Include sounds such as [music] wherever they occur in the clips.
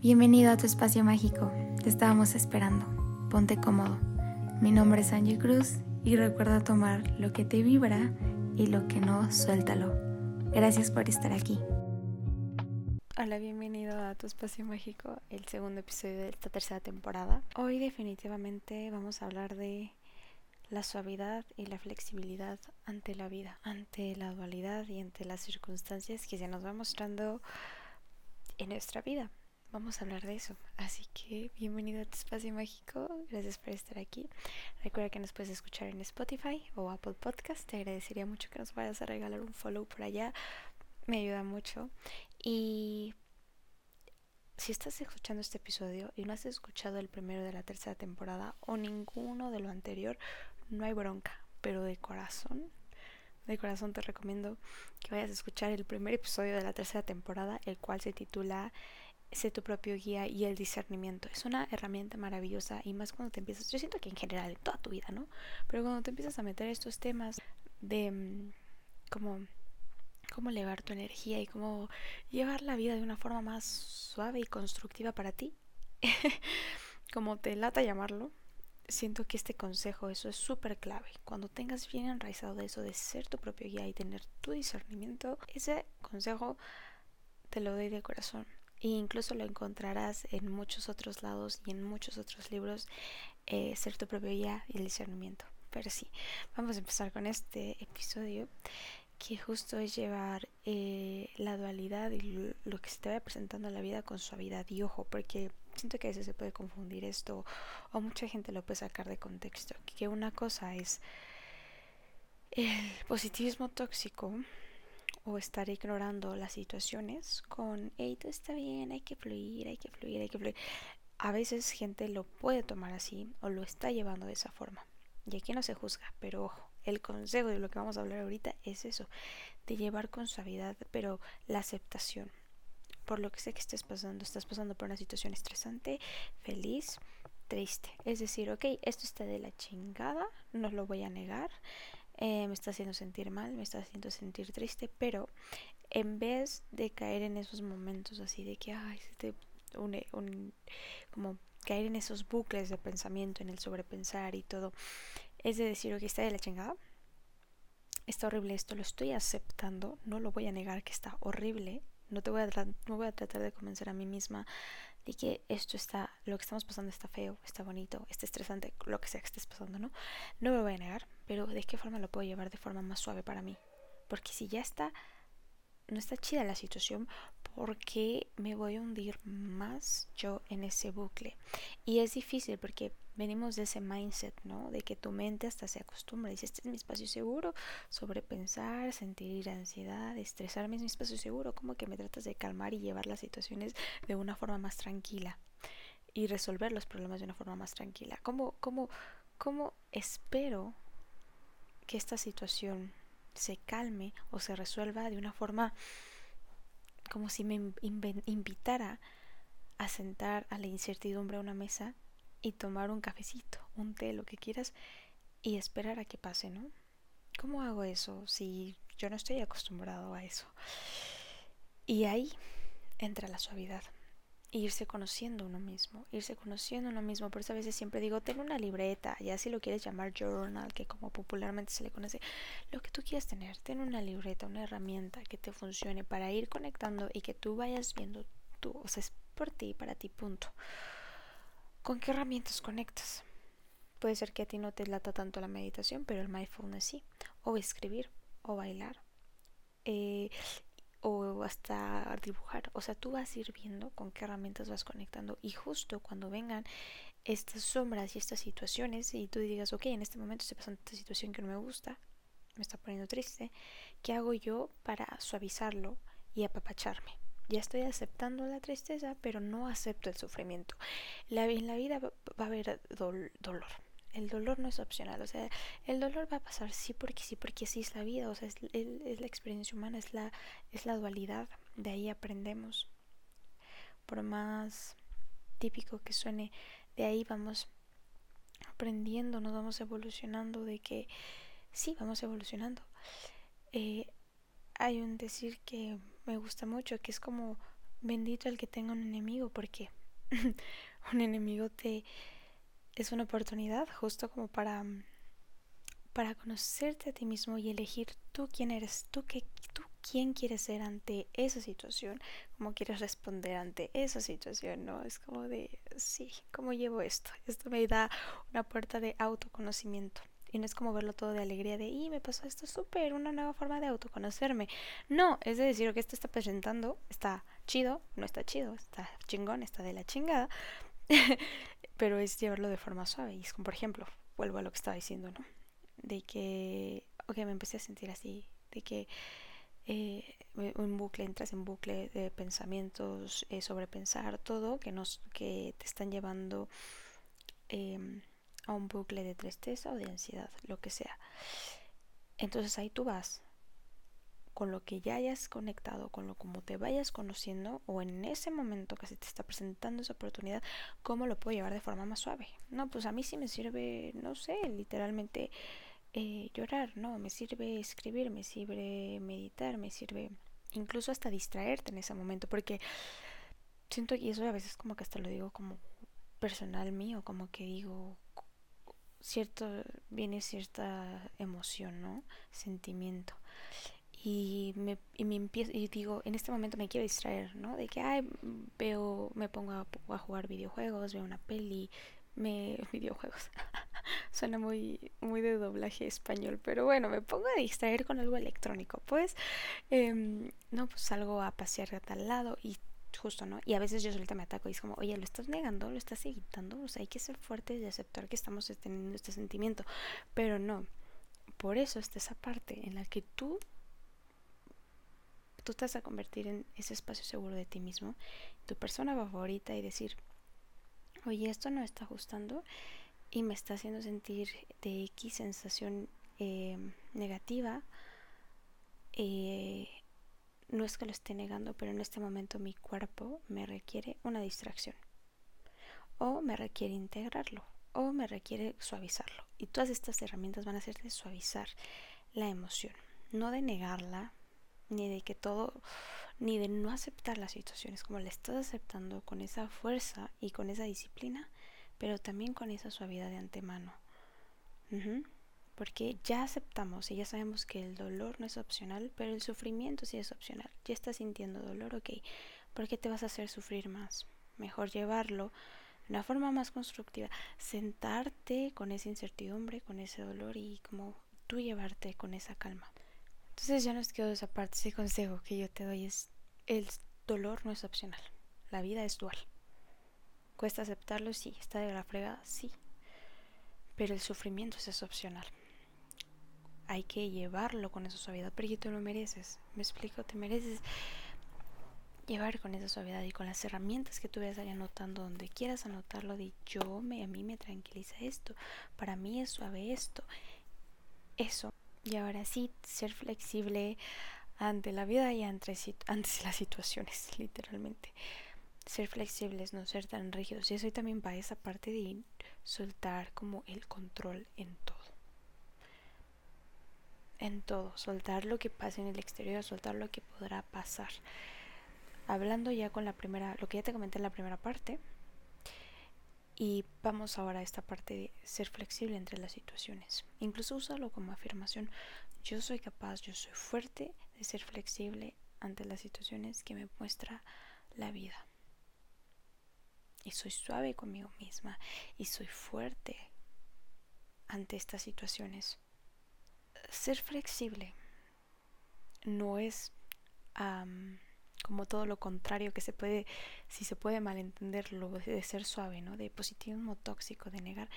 Bienvenido a tu espacio mágico. Te estábamos esperando. Ponte cómodo. Mi nombre es Angie Cruz y recuerda tomar lo que te vibra y lo que no, suéltalo. Gracias por estar aquí. Hola, bienvenido a tu espacio mágico, el segundo episodio de esta tercera temporada. Hoy definitivamente vamos a hablar de la suavidad y la flexibilidad ante la vida, ante la dualidad y ante las circunstancias que se nos va mostrando en nuestra vida. Vamos a hablar de eso. Así que bienvenido a tu espacio mágico. Gracias por estar aquí. Recuerda que nos puedes escuchar en Spotify o Apple Podcast. Te agradecería mucho que nos vayas a regalar un follow por allá. Me ayuda mucho. Y si estás escuchando este episodio y no has escuchado el primero de la tercera temporada o ninguno de lo anterior, no hay bronca, pero de corazón, de corazón te recomiendo que vayas a escuchar el primer episodio de la tercera temporada, el cual se titula Sé tu propio guía y el discernimiento. Es una herramienta maravillosa y más cuando te empiezas, yo siento que en general, en toda tu vida, ¿no? Pero cuando te empiezas a meter estos temas de mm, cómo cómo elevar tu energía y cómo llevar la vida de una forma más suave y constructiva para ti. [laughs] como te lata llamarlo, siento que este consejo, eso es súper clave. Cuando tengas bien enraizado eso, de ser tu propio guía y tener tu discernimiento, ese consejo te lo doy de corazón. E incluso lo encontrarás en muchos otros lados y en muchos otros libros, eh, ser tu propio guía y el discernimiento. Pero sí, vamos a empezar con este episodio que justo es llevar eh, la dualidad y lo que se te va presentando a la vida con suavidad y ojo, porque siento que a veces se puede confundir esto o mucha gente lo puede sacar de contexto, que una cosa es el positivismo tóxico o estar ignorando las situaciones con, hey, todo está bien, hay que fluir, hay que fluir, hay que fluir. A veces gente lo puede tomar así o lo está llevando de esa forma. Y aquí no se juzga, pero ojo, el consejo de lo que vamos a hablar ahorita es eso, de llevar con suavidad, pero la aceptación. Por lo que sé que estés pasando, estás pasando por una situación estresante, feliz, triste. Es decir, ok, esto está de la chingada, no lo voy a negar, eh, me está haciendo sentir mal, me está haciendo sentir triste, pero en vez de caer en esos momentos así de que, ay, se te une, un, como caer en esos bucles de pensamiento, en el sobrepensar y todo, es de decir, ok, está de la chingada, está horrible esto, lo estoy aceptando, no lo voy a negar que está horrible, no te voy a, no voy a tratar de convencer a mí misma de que esto está, lo que estamos pasando está feo, está bonito, está estresante, lo que sea que estés pasando, ¿no? No me lo voy a negar, pero ¿de qué forma lo puedo llevar de forma más suave para mí? Porque si ya está, no está chida la situación, porque me voy a hundir más yo en ese bucle. Y es difícil porque venimos de ese mindset, ¿no? De que tu mente hasta se acostumbra. Dice, este es mi espacio seguro. Sobrepensar, sentir ansiedad, estresarme es mi espacio seguro. Como que me tratas de calmar y llevar las situaciones de una forma más tranquila. Y resolver los problemas de una forma más tranquila. ¿Cómo, cómo, cómo espero que esta situación se calme o se resuelva de una forma como si me invitara a sentar a la incertidumbre a una mesa y tomar un cafecito, un té, lo que quieras, y esperar a que pase, ¿no? ¿Cómo hago eso si yo no estoy acostumbrado a eso? Y ahí entra la suavidad irse conociendo uno mismo, irse conociendo uno mismo. Por eso a veces siempre digo, ten una libreta, ya si lo quieres llamar journal, que como popularmente se le conoce, lo que tú quieras tener, ten una libreta, una herramienta que te funcione para ir conectando y que tú vayas viendo tú, o sea, es por ti, para ti, punto. ¿Con qué herramientas conectas? Puede ser que a ti no te lata tanto la meditación, pero el mindfulness sí, o escribir, o bailar. Eh, o hasta dibujar. O sea, tú vas a ir viendo con qué herramientas vas conectando y justo cuando vengan estas sombras y estas situaciones y tú digas, ok, en este momento estoy pasando esta situación que no me gusta, me está poniendo triste, ¿qué hago yo para suavizarlo y apapacharme? Ya estoy aceptando la tristeza, pero no acepto el sufrimiento. La, en la vida va, a haber dolor el dolor no es opcional, o sea, el dolor va a pasar sí porque sí, porque así es la vida, o sea, es, es, la experiencia humana, es la, es la dualidad, de ahí aprendemos. Por más típico que suene, de ahí vamos aprendiendo, nos vamos evolucionando, de que sí, vamos evolucionando. Eh, hay un decir que me gusta mucho, que es como bendito el que tenga un enemigo, porque [laughs] un enemigo te es una oportunidad justo como para para conocerte a ti mismo y elegir tú quién eres, tú qué tú quién quieres ser ante esa situación, cómo quieres responder ante esa situación, ¿no? Es como de, sí, ¿cómo llevo esto? Esto me da una puerta de autoconocimiento. Y no es como verlo todo de alegría de, y me pasó esto súper, una nueva forma de autoconocerme. No, es de decir, que esto está presentando, está chido, no está chido, está chingón, está de la chingada, [laughs] pero es llevarlo de forma suave. Y es como, por ejemplo, vuelvo a lo que estaba diciendo, ¿no? De que, ok, me empecé a sentir así, de que eh, un bucle, entras en bucle de pensamientos, eh, sobrepensar todo, que, nos, que te están llevando em, a un bucle de tristeza o de ansiedad, lo que sea. Entonces ahí tú vas con lo que ya hayas conectado, con lo como te vayas conociendo o en ese momento que se te está presentando esa oportunidad, cómo lo puedo llevar de forma más suave. No, pues a mí sí me sirve, no sé, literalmente eh, llorar, no, me sirve escribir, me sirve meditar, me sirve incluso hasta distraerte en ese momento, porque siento que eso a veces como que hasta lo digo como personal mío, como que digo, cierto, viene cierta emoción, ¿no? Sentimiento. Y me, y me empiezo, y digo, en este momento me quiero distraer, ¿no? De que, ay, veo, me pongo a, a jugar videojuegos, veo una peli, me, [laughs] videojuegos. [laughs] Suena muy, muy de doblaje español, pero bueno, me pongo a distraer con algo electrónico. Pues, em, no, pues salgo a pasear a tal lado y justo, ¿no? Y a veces yo solita me ataco y es como, oye, lo estás negando, lo estás evitando, o sea, hay que ser fuertes y aceptar que estamos teniendo este sentimiento, pero no. Por eso está esa parte en la que tú tú estás a convertir en ese espacio seguro de ti mismo, tu persona favorita y decir, oye, esto no está ajustando y me está haciendo sentir de X sensación eh, negativa. Eh, no es que lo esté negando, pero en este momento mi cuerpo me requiere una distracción. O me requiere integrarlo. O me requiere suavizarlo. Y todas estas herramientas van a de suavizar la emoción. No de negarla, ni de que todo, ni de no aceptar las situaciones, como la estás aceptando con esa fuerza y con esa disciplina, pero también con esa suavidad de antemano. Porque ya aceptamos y ya sabemos que el dolor no es opcional, pero el sufrimiento sí es opcional. Ya estás sintiendo dolor, ok. ¿Por qué te vas a hacer sufrir más? Mejor llevarlo de una forma más constructiva. Sentarte con esa incertidumbre, con ese dolor y como tú llevarte con esa calma. Entonces ya nos quedó esa parte, ese consejo que yo te doy es el dolor no es opcional. La vida es dual. ¿Cuesta aceptarlo? Sí. ¿Está de la fregada? Sí. Pero el sufrimiento es opcional. Hay que llevarlo con esa suavidad, porque tú lo mereces. Me explico, te mereces llevar con esa suavidad y con las herramientas que tú vayas ahí anotando donde quieras anotarlo de yo me a mí me tranquiliza esto para mí es suave esto eso y ahora sí ser flexible ante la vida y ante, [laughs] las situaciones literalmente ser flexibles, no ser tan rígidos. Y eso también va a esa parte de soltar como el control en todo. En todo, soltar lo que pasa en el exterior, soltar lo que podrá pasar. Hablando ya con la primera, lo que ya te comenté en la primera parte. Y vamos ahora a esta parte de ser flexible entre las situaciones. Incluso úsalo como afirmación. Yo soy capaz, yo soy fuerte de ser flexible ante las situaciones que me muestra la vida y soy suave conmigo misma y soy fuerte ante estas situaciones. Ser flexible no es como todo lo contrario que se puede, si se puede malentender lo de ser suave, ¿no? De positivismo tóxico, de negar,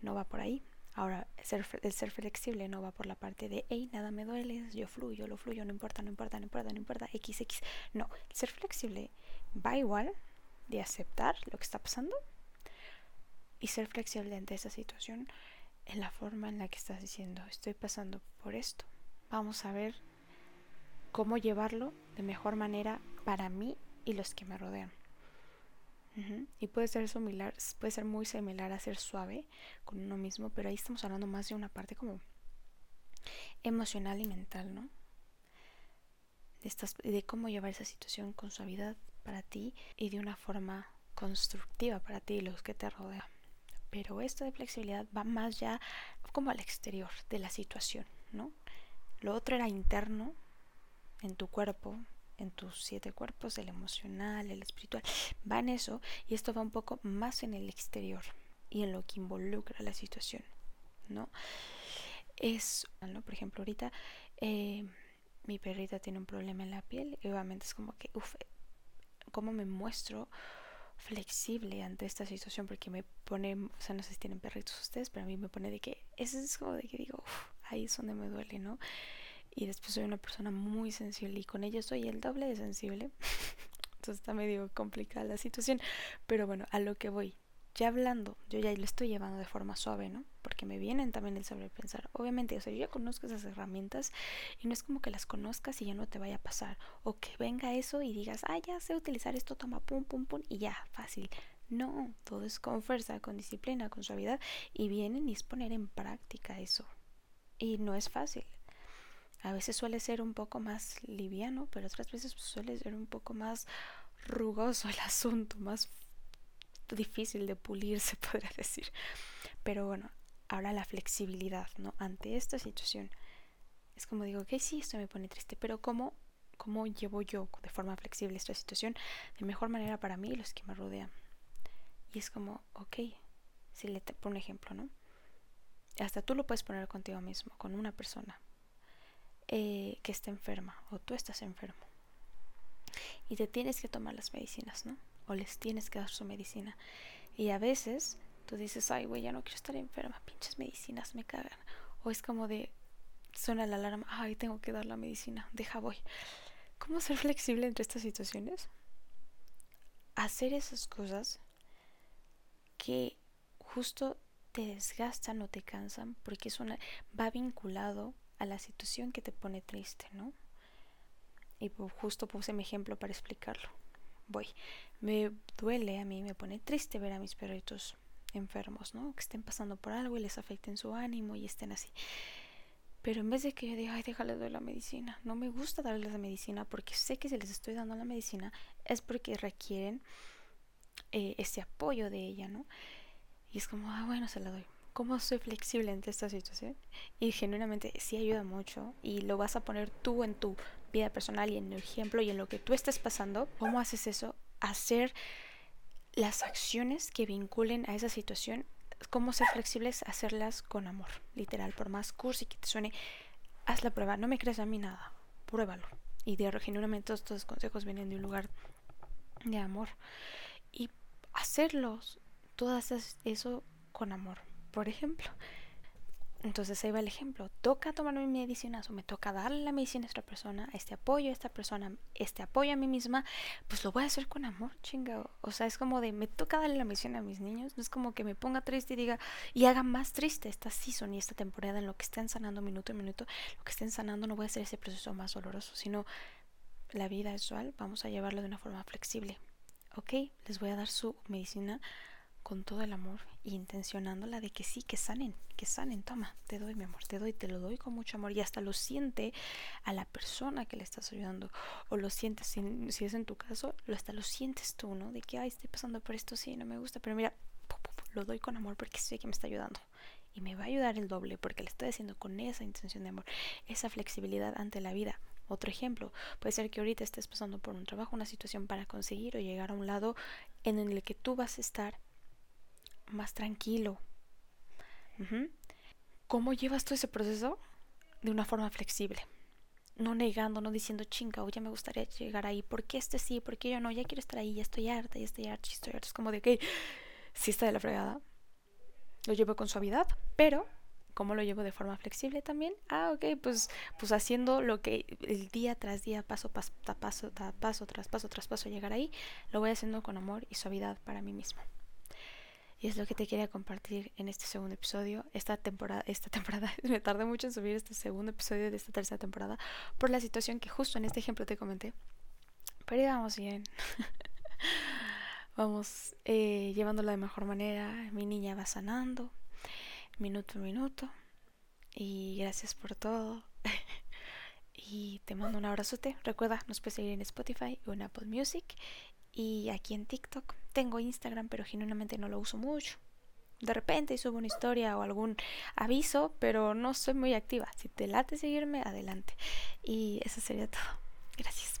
no va por ahí. Ahora, ser, el ser flexible no va por la parte de, hey, nada me duele, yo fluyo, lo fluyo, no importa, no importa, no importa, no importa, XX. No, ser flexible va igual, de aceptar lo que está pasando y ser flexible ante esa situación en la forma en la que estás diciendo, estoy pasando por esto. Vamos a ver cómo llevarlo de mejor manera para mí y los que me rodean. Y puede ser similar, puede ser muy similar a ser suave con uno mismo, pero ahí estamos hablando más de una parte como emocional y mental, ¿no? De, estas, de cómo llevar esa situación con suavidad, para ti y de una forma constructiva para ti y los que te rodean. Pero esto de flexibilidad va más ya como al exterior de la situación, ¿no? Lo otro era interno, en tu cuerpo, en tus siete cuerpos, el emocional, el espiritual, va en eso y esto va un poco más en el exterior y en lo que involucra la situación, ¿no? Es, ¿no? Por ejemplo, ahorita eh, mi perrita tiene un problema en la piel y obviamente es como que, uff, ¿cómo me muestro flexible ante esta situación? Porque me pone, o sea, no sé si tienen perritos ustedes, pero a mí me pone de que, eso es como de que digo, uff, ahí es donde me duele, ¿no? Y después soy una persona muy sensible y con ella soy el doble de sensible. [laughs] Entonces está medio complicada la situación. Pero bueno, a lo que voy. Ya hablando, yo ya lo estoy llevando de forma suave, ¿no? Porque me vienen también el sobrepensar. Obviamente, o sea, yo ya conozco esas herramientas y no es como que las conozcas y ya no te vaya a pasar. O que venga eso y digas, ah, ya sé utilizar esto, toma, pum, pum, pum, y ya, fácil. No, todo es con fuerza, con disciplina, con suavidad y vienen y es poner en práctica eso. Y no es fácil. A veces suele ser un poco más liviano, pero otras veces suele ser un poco más rugoso el [laughs] asunto, más difícil de pulir, se [laughs] podría decir. Pero bueno, ahora la flexibilidad, ¿no? Ante esta situación. Es como digo, ok, sí, esto me pone triste, pero ¿cómo, ¿cómo llevo yo de forma flexible esta situación de mejor manera para mí y los que me rodean? Y es como, ok, si le pongo un ejemplo, ¿no? hasta tú lo puedes poner contigo mismo, con una persona eh, que esté enferma o tú estás enfermo. Y te tienes que tomar las medicinas, ¿no? O les tienes que dar su medicina. Y a veces tú dices, ay, güey, ya no quiero estar enferma, pinches medicinas me cagan. O es como de, suena la alarma, ay, tengo que dar la medicina, deja voy. ¿Cómo ser flexible entre estas situaciones? Hacer esas cosas que justo te desgastan o te cansan porque es una, va vinculado a la situación que te pone triste, ¿no? Y justo puse mi ejemplo para explicarlo. Voy, me duele a mí, me pone triste ver a mis perritos enfermos, ¿no? Que estén pasando por algo y les afecten su ánimo y estén así. Pero en vez de que yo diga, ay, déjale de la medicina, no me gusta darles la medicina porque sé que si les estoy dando la medicina es porque requieren eh, ese apoyo de ella, ¿no? Y es como, ah, bueno, se la doy. ¿Cómo soy flexible ante esta situación? Y genuinamente sí ayuda mucho y lo vas a poner tú en tu vida personal y en el ejemplo y en lo que tú estés pasando. ¿Cómo haces eso? Hacer las acciones que vinculen a esa situación. ¿Cómo ser flexibles? Hacerlas con amor, literal. Por más cursi que te suene, haz la prueba. No me crees a mí nada. Pruébalo. Y de genuinamente todos estos consejos vienen de un lugar de amor. Y hacerlos todo eso con amor, por ejemplo. Entonces ahí va el ejemplo. Toca tomar mi medicina o me toca darle la medicina a esta persona, este apoyo a esta persona, este apoyo a mí misma, pues lo voy a hacer con amor, chingado. O sea, es como de me toca darle la medicina a mis niños, no es como que me ponga triste y diga y haga más triste esta season y esta temporada en lo que estén sanando minuto a minuto, lo que estén sanando no voy a hacer ese proceso más doloroso, sino la vida es dual, vamos a llevarlo de una forma flexible. Ok, les voy a dar su medicina con todo el amor y intencionándola de que sí, que sanen, que sanen, toma, te doy mi amor, te doy, te lo doy con mucho amor y hasta lo siente a la persona que le estás ayudando o lo sientes, si, es en tu caso, lo hasta lo sientes tú, ¿no? De que, ay, estoy pasando por esto, sí, no me gusta, pero mira, lo doy con amor porque sé que me está ayudando y me va a ayudar el doble porque le estoy haciendo con esa intención de amor, esa flexibilidad ante la vida. Otro ejemplo, puede ser que ahorita estés pasando por un trabajo, una situación para conseguir o llegar a un lado en el que tú vas a estar más tranquilo. ¿Cómo llevas todo ese proceso? De una forma flexible. No negando, no diciendo, chinga, o ya me gustaría llegar ahí. ¿Por qué este sí? ¿Por qué yo no? Ya quiero estar ahí, ya estoy harta, ya estoy harta, ya estoy harta. Es como de que sí está de la fregada. Lo llevo con suavidad, pero ¿cómo lo llevo de forma flexible también? Ah, ok, pues, pues haciendo lo que el día tras día, paso, paso, paso, paso tras paso tras paso, llegar ahí, lo voy haciendo con amor y suavidad para mí mismo. Y es lo que te quería compartir en este segundo episodio. Esta temporada, esta temporada, [laughs] me tardé mucho en subir este segundo episodio de esta tercera temporada por la situación que justo en este ejemplo te comenté. Pero vamos bien. [laughs] vamos eh, llevándola de mejor manera. Mi niña va sanando, minuto a minuto. Y gracias por todo. [laughs] y te mando un abrazote. Recuerda, nos puedes seguir en Spotify o en Apple Music. y aquí en TikTok. Tengo Instagram, pero genuinamente no lo uso mucho. De repente subo una historia o algún aviso, pero no soy muy activa. Si te late seguirme, adelante. Y eso sería todo. Gracias.